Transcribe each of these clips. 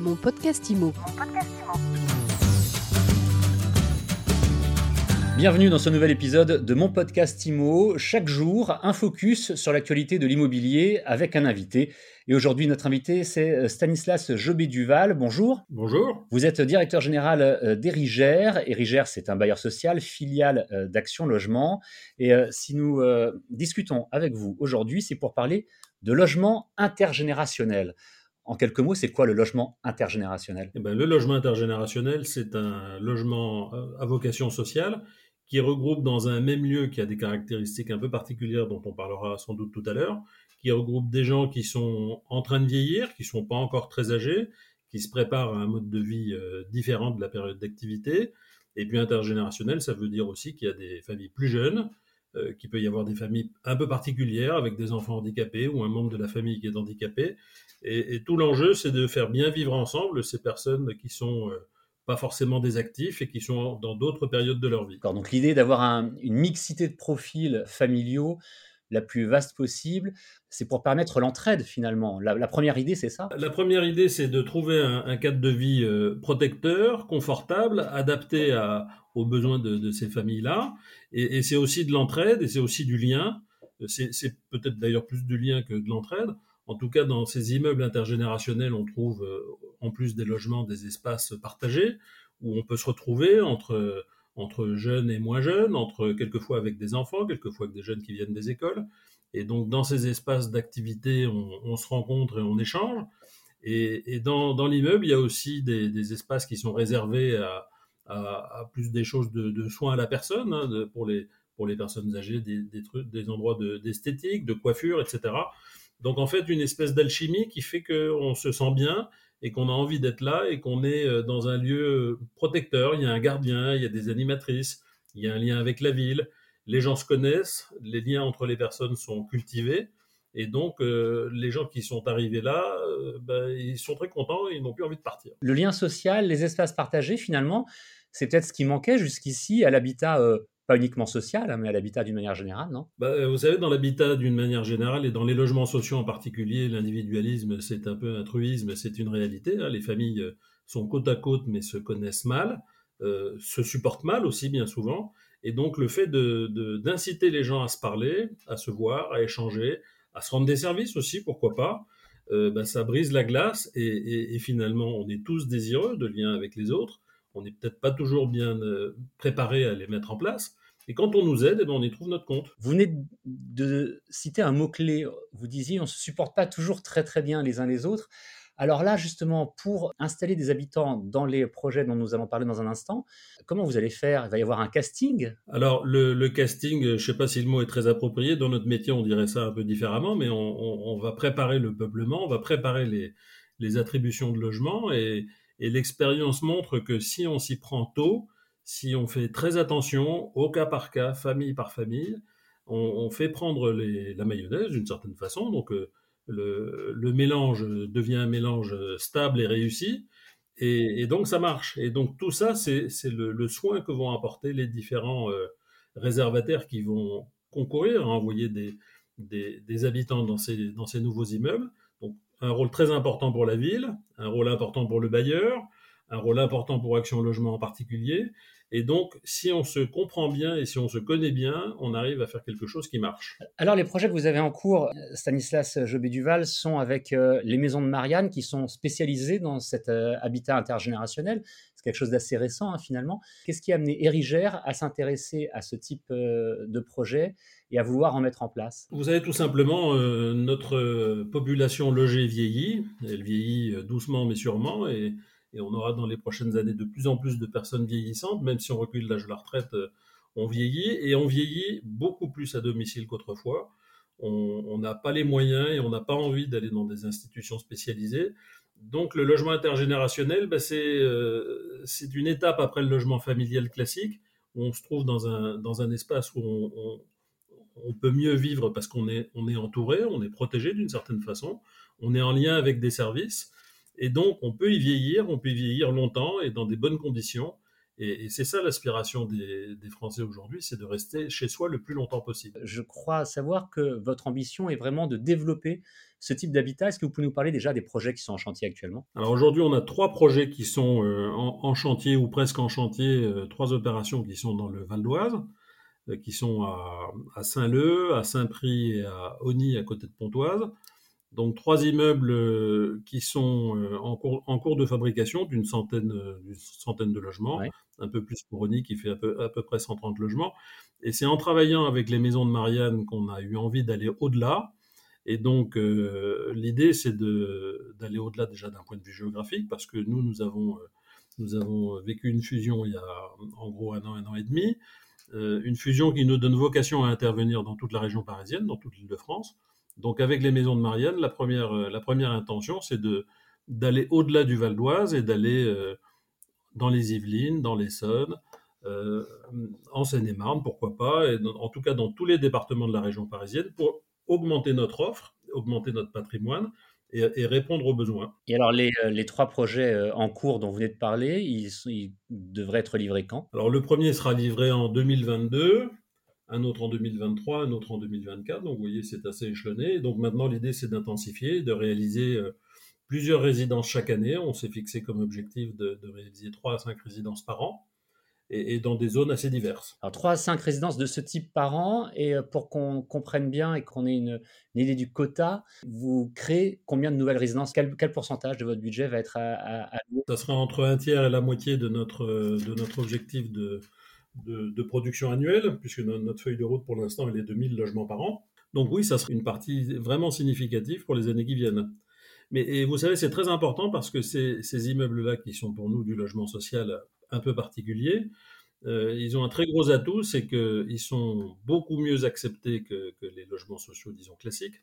Mon podcast IMO. Bienvenue dans ce nouvel épisode de mon podcast IMO. Chaque jour, un focus sur l'actualité de l'immobilier avec un invité. Et aujourd'hui, notre invité, c'est Stanislas Jobé-Duval. Bonjour. Bonjour. Vous êtes directeur général euh, d'Erigère. Erigère, c'est un bailleur social, filiale euh, d'Action Logement. Et euh, si nous discutons avec vous aujourd'hui, c'est pour parler de logement intergénérationnel. En quelques mots, c'est quoi le logement intergénérationnel? Eh ben, Le logement intergénérationnel, c'est un logement à vocation sociale qui regroupe dans un même lieu qui a des caractéristiques un peu particulières dont on parlera sans doute tout à l'heure, qui regroupe des gens qui sont en train de vieillir, qui ne sont pas encore très âgés, qui se préparent à un mode de vie euh, différent de la période d'activité. Et puis intergénérationnel, ça veut dire aussi qu'il y a des familles plus jeunes, euh, qu'il peut y avoir des familles un peu particulières avec des enfants handicapés ou un membre de la famille qui est handicapé. Et, tout l'enjeu, c'est de faire bien vivre ensemble ces personnes qui sont euh, pas forcément des actifs et qui sont dans d'autres périodes de leur vie. Donc l'idée d'avoir une mixité de profils familiaux la plus vaste possible, c'est pour permettre l'entraide finalement. La, première idée, c'est ça? La première idée, c'est de trouver un, cadre de vie euh, protecteur, confortable, adapté aux besoins de, ces familles-là. Et, c'est aussi de l'entraide et c'est aussi du lien. C'est peut-être d'ailleurs plus du lien que de l'entraide. En tout cas, dans ces immeubles intergénérationnels, on trouve euh, en plus des logements des espaces partagés où on peut se retrouver entre, entre jeunes et moins jeunes, entre quelquefois avec des enfants, quelquefois avec des jeunes qui viennent des écoles. Et donc, dans ces espaces d'activité, on, se rencontre et on échange. Et, dans, l'immeuble, il y a aussi des, espaces qui sont réservés à, plus des choses de, soins à la personne, hein, pour, les, pour les personnes âgées, des, des endroits d'esthétique, de, coiffure, etc. Donc en fait, une espèce d'alchimie qui fait qu'on se sent bien et qu'on a envie d'être là et qu'on est euh, dans un lieu protecteur. Il y a un gardien, il y a des animatrices, il y a un lien avec la ville. Les gens se connaissent, les liens entre les personnes sont cultivés. Et donc, euh, les gens qui sont arrivés là, euh, ben, ils sont très contents et ils n'ont plus envie de partir. Le lien social, les espaces partagés, finalement, c'est peut-être ce qui manquait jusqu'ici à l'habitat pas uniquement social, hein, mais à l'habitat d'une manière générale, non? Bah, euh, Vous savez, dans l'habitat d'une manière générale et dans les logements sociaux en particulier, l'individualisme, c'est un peu un truisme, c'est une réalité. Hein. Les familles euh, sont côte à côte, mais se connaissent mal, euh, se supportent mal aussi bien souvent. Et donc le fait d'inciter de, les gens à se parler, à se voir, à échanger, à se rendre des services aussi, pourquoi pas, bah, ça brise la glace et, et, finalement on est tous désireux de liens avec les autres. On n'est peut-être pas toujours bien préparé à les mettre en place, et quand on nous aide, eh ben, on y trouve notre compte. Vous venez de citer un mot-clé. Vous disiez, on ne se supporte pas toujours très très bien les uns les autres. Alors là, justement, pour installer des habitants dans les projets dont nous allons parler dans un instant, comment vous allez faire? Il va y avoir un casting? Alors, le, casting, je ne sais pas si le mot est très approprié. Dans notre métier, on dirait ça un peu différemment, mais on, va préparer le peuplement, on va préparer les, les attributions de logement. Et, et l'expérience montre que si on s'y prend tôt, si on fait très attention au cas par cas, famille par famille, on, fait prendre la mayonnaise d'une certaine façon. Donc euh, le, mélange devient un mélange stable et réussi. Et, donc ça marche. Et donc tout ça, c'est le, soin que vont apporter les différents euh, réservataires qui vont concourir à envoyer des, habitants dans ces, dans ces nouveaux immeubles. Un rôle très important pour la ville, un rôle important pour le bailleur, un rôle important pour Action Logement en particulier, et donc, si on se comprend bien et si on se connaît bien, on arrive à faire quelque chose qui marche. Alors, les projets que vous avez en cours, Stanislas Jobé-Duval, sont avec euh, les maisons de Marianne qui sont spécialisées dans cet euh, habitat intergénérationnel. C'est quelque chose d'assez récent, hein, finalement. Qu'est-ce qui a amené Érigère à s'intéresser à ce type euh, de projet et à vouloir en mettre en place? Vous savez, tout simplement, notre population logée vieillit. Elle vieillit doucement mais sûrement. Et et on aura dans les prochaines années de plus en plus de personnes vieillissantes, même si on recule l'âge de la retraite, euh, on vieillit, et on vieillit beaucoup plus à domicile qu'autrefois. On n'a pas les moyens et on n'a pas envie d'aller dans des institutions spécialisées. Donc le logement intergénérationnel, euh, c'est une étape après le logement familial classique, où on se trouve dans un, dans un espace où on, on, peut mieux vivre parce qu'on est, on est entouré, on est protégé d'une certaine façon, on est en lien avec des services. Et donc, on peut y vieillir, on peut y vieillir longtemps et dans des bonnes conditions. Et, c'est ça l'aspiration des, Français aujourd'hui, c'est de rester chez soi le plus longtemps possible. Je crois savoir que votre ambition est vraiment de développer ce type d'habitat. Est-ce que vous pouvez nous parler déjà des projets qui sont en chantier actuellement? Alors aujourd'hui, on a trois projets qui sont euh, en, chantier ou presque en chantier, euh, trois opérations qui sont dans le Val d'Oise, euh, qui sont à, Saint-Leu, à Saint-Prix et à Ony à côté de Pontoise. Donc trois immeubles euh, qui sont euh, en cours, en cours de fabrication d'une centaine, euh, centaine de logements, un peu plus pour Ony qui fait à peu, à peu près 130 logements. Et c'est en travaillant avec les maisons de Marianne qu'on a eu envie d'aller au-delà. Et donc l'idée c'est d'aller au-delà déjà d'un point de vue géographique parce que nous nous avons nous avons vécu une fusion il y a en gros un an, un an et demi, une fusion qui nous donne vocation à intervenir dans toute la région parisienne, dans toute l'île de France. Donc avec les maisons de Marianne, la première, euh, la première intention, c'est de, d'aller au-delà du Val d'Oise et d'aller euh, dans les Yvelines, dans l'Essonne, euh, en Seine-et-Marne, pourquoi pas, et en tout cas dans tous les départements de la région parisienne, pour augmenter notre offre, augmenter notre patrimoine et, répondre aux besoins. Et alors les, les, trois projets en cours dont vous venez de parler, ils, ils devraient être livrés quand? Alors le premier sera livré en 2022 un autre en 2023, un autre en 2024. Donc vous voyez, c'est assez échelonné. Donc maintenant, l'idée, c'est d'intensifier, de réaliser euh, plusieurs résidences chaque année. On s'est fixé comme objectif de, réaliser 3 à 5 résidences par an et, dans des zones assez diverses. Alors 3 à 5 résidences de ce type par an. Et euh, pour qu'on comprenne bien et qu'on ait une, idée du quota, vous créez combien de nouvelles résidences? Quel, pourcentage de votre budget va être à, à, Ça sera entre un tiers et la moitié de notre, de notre objectif de de, production annuelle, puisque notre feuille de route pour l'instant elle est de 1000 logements par an. Donc oui, ça sera une partie vraiment significative pour les années qui viennent. Mais et vous savez, c'est très important parce que ces, immeubles-là, qui sont pour nous du logement social un peu particulier, euh, ils ont un très gros atout, c'est qu'ils sont beaucoup mieux acceptés que, que, les logements sociaux, disons, classiques.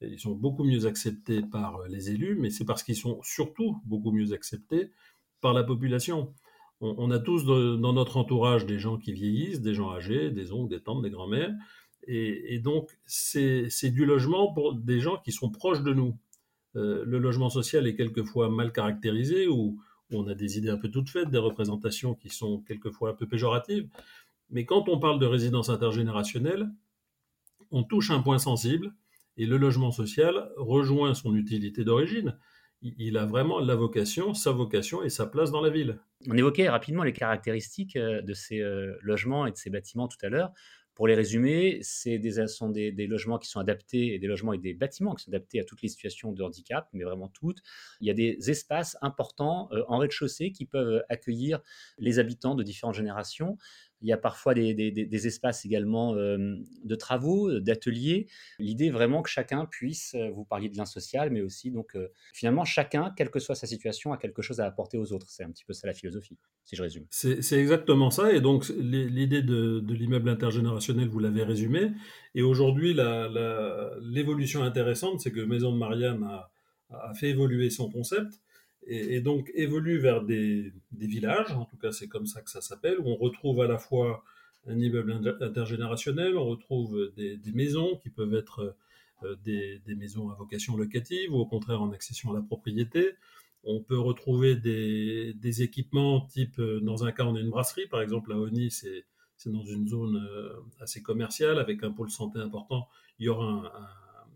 Ils sont beaucoup mieux acceptés par les élus, mais c'est parce qu'ils sont surtout beaucoup mieux acceptés par la population on, a tous dans notre entourage des gens qui vieillissent, des gens âgés, des oncles, des tantes, des grands-mères. Et, donc, c'est du logement pour des gens qui sont proches de nous. Euh, le logement social est quelquefois mal caractérisé ou, on a des idées un peu toutes faites, des représentations qui sont quelquefois un peu péjoratives. Mais quand on parle de résidence intergénérationnelle, on touche un point sensible et le logement social rejoint son utilité d'origine il a vraiment la vocation, sa vocation et sa place dans la ville. On évoquait rapidement les caractéristiques euh, de ces euh, logements et de ces bâtiments tout à l'heure. Pour les résumer, c'est des, sont des, logements qui sont adaptés, et des logements et des bâtiments qui sont adaptés à toutes les situations de handicap, mais vraiment toutes. Il y a des espaces importants euh, en rez-de-chaussée qui peuvent accueillir les habitants de différentes générations. Il y a parfois des, espaces également euh, de travaux, d'ateliers. L'idée vraiment que chacun puisse, euh, vous parliez de lien social, mais aussi donc euh, finalement chacun, quelle que soit sa situation, a quelque chose à apporter aux autres. C'est un petit peu ça la philosophie, si je résume. C'est exactement ça. Et donc l'idée de, l'immeuble intergénérationnel, vous l'avez résumé. Et aujourd'hui, l'évolution intéressante, c'est que Maison de Marianne a fait évoluer son concept et, donc évolue vers des, villages, en tout cas c'est comme ça que ça s'appelle, où on retrouve à la fois un immeuble intergénérationnel, on retrouve des, maisons qui peuvent être euh, des, maisons à vocation locative ou au contraire en accession à la propriété. On peut retrouver des, équipements type, euh, dans un cas on a une brasserie, par exemple à Oni c'est dans une zone euh, assez commerciale avec un pôle santé important, il y aura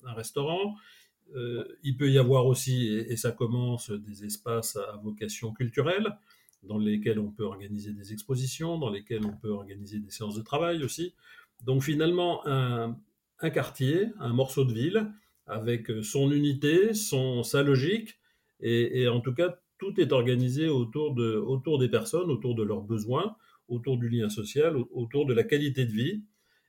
un restaurant. Euh, il peut y avoir aussi, et, ça commence, des espaces à vocation culturelle, dans lesquels on peut organiser des expositions, dans lesquels on peut organiser des séances de travail aussi. Donc finalement, un, quartier, un morceau de ville, avec son unité, son, sa logique, et, en tout cas, tout est organisé autour, de, autour des personnes, autour de leurs besoins, autour du lien social, autour de la qualité de vie.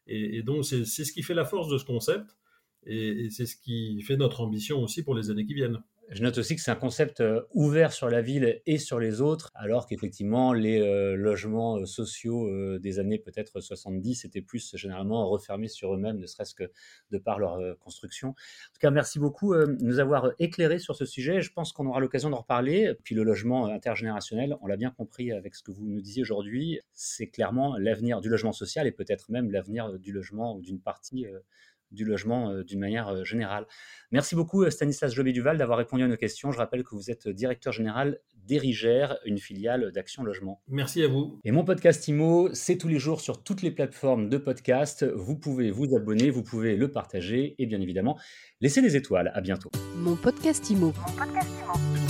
et donc, c'est ce qui fait la force de ce concept. Et, c'est ce qui fait notre ambition aussi pour les années qui viennent. Je note aussi que c'est un concept euh, ouvert sur la ville et sur les autres, alors qu'effectivement, les euh, logements euh, sociaux des années peut-être 70 étaient plus généralement refermés sur eux-mêmes, ne serait-ce que de par leur construction. En tout cas, merci beaucoup de nous avoir éclairé sur ce sujet. Je pense qu'on aura l'occasion d'en reparler. Puis le logement intergénérationnel, on l'a bien compris avec ce que vous nous disiez aujourd'hui, c'est clairement l'avenir du logement social et peut-être même l'avenir du logement ou d'une partie du logement euh, d'une manière euh, générale. Merci beaucoup euh, Stanislas Jobé-Duval d'avoir répondu à nos questions. Je rappelle que vous êtes directeur général d'Erigère, une filiale d'Action Logement. Merci à vous. Et mon podcast IMO, c'est tous les jours sur toutes les plateformes de podcast. Vous pouvez vous abonner, vous pouvez le partager et bien évidemment, laisser des étoiles. À bientôt. Mon podcast IMO. Mon podcast IMO.